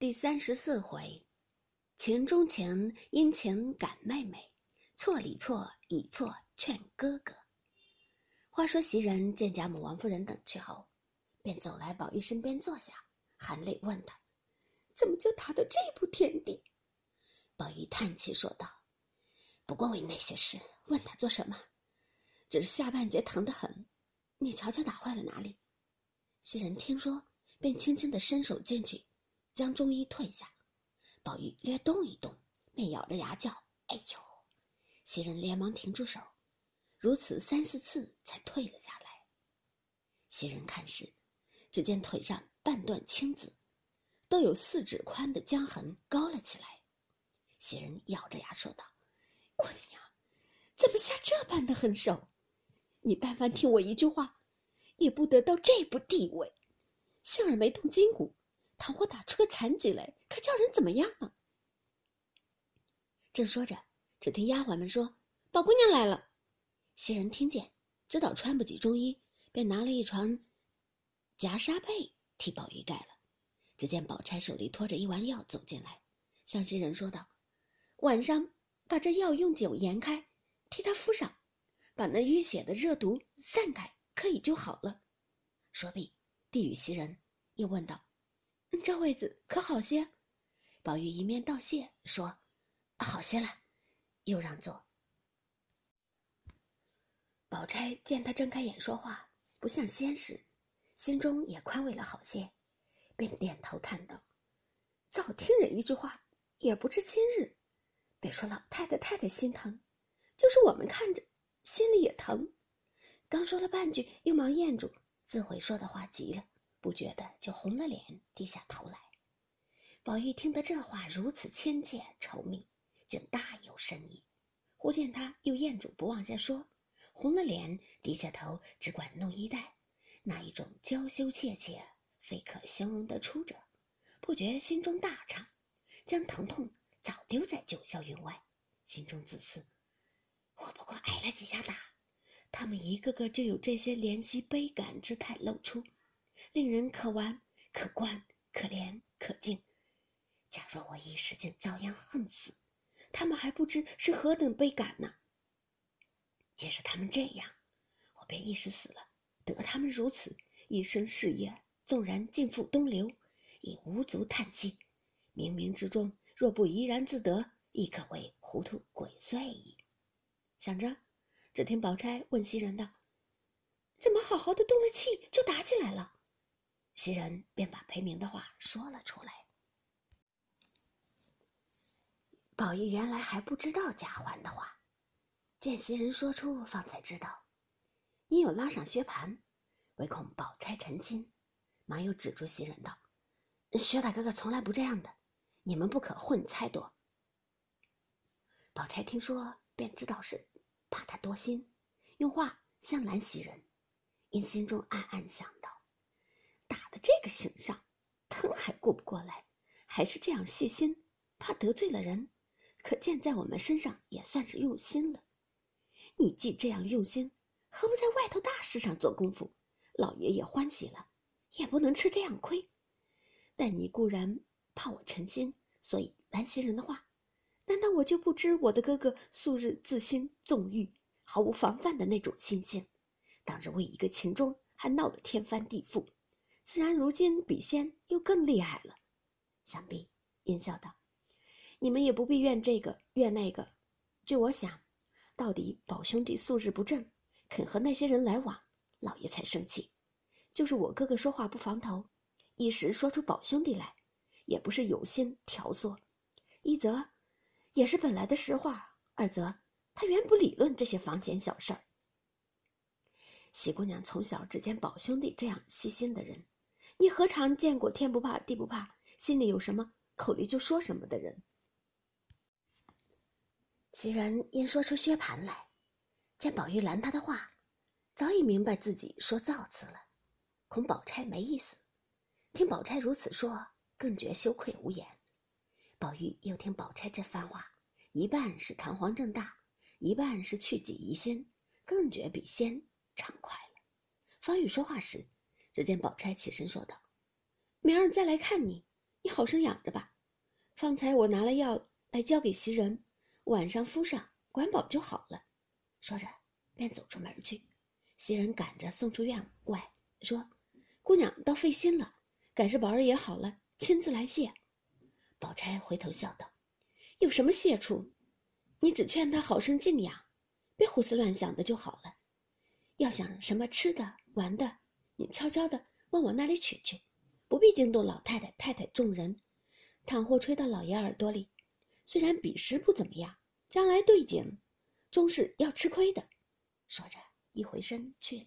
第三十四回，情中情，因情感妹妹，错里错，以错劝哥哥。话说袭人见贾母、王夫人等去后，便走来宝玉身边坐下，含泪问他：“怎么就踏到这步田地？”宝玉叹气说道：“不过为那些事，问他做什么？只是下半截疼得很，你瞧瞧打坏了哪里？”袭人听说，便轻轻的伸手进去。将中衣褪下，宝玉略动一动，便咬着牙叫：“哎呦！”袭人连忙停住手，如此三四次才退了下来。袭人看时，只见腿上半段青紫，都有四指宽的江痕高了起来。袭人咬着牙说道：“我的娘，怎么下这般的狠手？你但凡听我一句话，也不得到这步地位。幸而没动筋骨。”倘或打出个残疾来，可叫人怎么样呢？正说着，只听丫鬟们说：“宝姑娘来了。”袭人听见，知道穿不起中衣，便拿了一床夹纱被替宝玉盖了。只见宝钗手里托着一丸药走进来，向袭人说道：“晚上把这药用酒研开，替他敷上，把那淤血的热毒散开，可以就好了。”说毕，递与袭人，又问道。这位子可好些？宝玉一面道谢，说：“好些了。”又让座。宝钗见他睁开眼说话，不像先时，心中也宽慰了好些，便点头叹道：“早听人一句话，也不知今日。别说老太太太太心疼，就是我们看着，心里也疼。”刚说了半句，又忙咽住，自悔说的话急了。不觉得就红了脸，低下头来。宝玉听得这话如此亲切稠密，竟大有深意。忽见他又咽住不往下说，红了脸，低下头，只管弄衣带，那一种娇羞怯怯，非可形容得出者。不觉心中大畅，将疼痛早丢在九霄云外，心中自私：我不过挨了几下打，他们一个个就有这些怜惜悲感之态露出。令人可玩、可观、可怜、可敬。假若我一时间遭殃恨死，他们还不知是何等悲感呢。既是他们这样，我便一时死了，得他们如此一生事业，纵然尽付东流，已无足叹息。冥冥之中，若不怡然自得，亦可谓糊涂鬼祟矣。想着，只听宝钗问袭人道：“怎么好好的动了气，就打起来了？”袭人便把裴明的话说了出来。宝玉原来还不知道贾环的话，见袭人说出，方才知道，因有拉上薛蟠，唯恐宝钗成心，忙又止住袭人道：“薛大哥哥从来不这样的，你们不可混猜多。”宝钗听说，便知道是怕他多心，用话相拦袭人，因心中暗暗想。这个形象，疼还顾不过来，还是这样细心，怕得罪了人，可见在我们身上也算是用心了。你既这样用心，何不在外头大事上做功夫？老爷也欢喜了，也不能吃这样亏。但你固然怕我成心，所以拦袭人的话，难道我就不知我的哥哥素日自心纵欲，毫无防范的那种心性？当日为一个情中，还闹得天翻地覆。自然，如今比先又更厉害了。想必阴笑道：“你们也不必怨这个怨那个。据我想，到底宝兄弟素日不正，肯和那些人来往，老爷才生气。就是我哥哥说话不防头，一时说出宝兄弟来，也不是有心挑唆。一则，也是本来的实话；二则，他原不理论这些房闲小事儿。喜姑娘从小只见宝兄弟这样细心的人。”你何尝见过天不怕地不怕，心里有什么口里就说什么的人？袭人因说出薛蟠来，见宝玉拦他的话，早已明白自己说造次了，恐宝钗没意思。听宝钗如此说，更觉羞愧无言。宝玉又听宝钗这番话，一半是堂皇正大，一半是去己疑心，更觉比先畅快了。方玉说话时。只见宝钗起身说道：“明儿再来看你，你好生养着吧。方才我拿了药来交给袭人，晚上敷上，管饱就好了。”说着，便走出门去。袭人赶着送出院外，说：“姑娘倒费心了，改是宝儿也好了，亲自来谢。”宝钗回头笑道：“有什么谢处？你只劝他好生静养，别胡思乱想的就好了。要想什么吃的、玩的，你悄悄的往我那里取去，不必惊动老太太、太太众人。倘或吹到老爷耳朵里，虽然彼时不怎么样，将来对景，终是要吃亏的。”说着。一回身去了。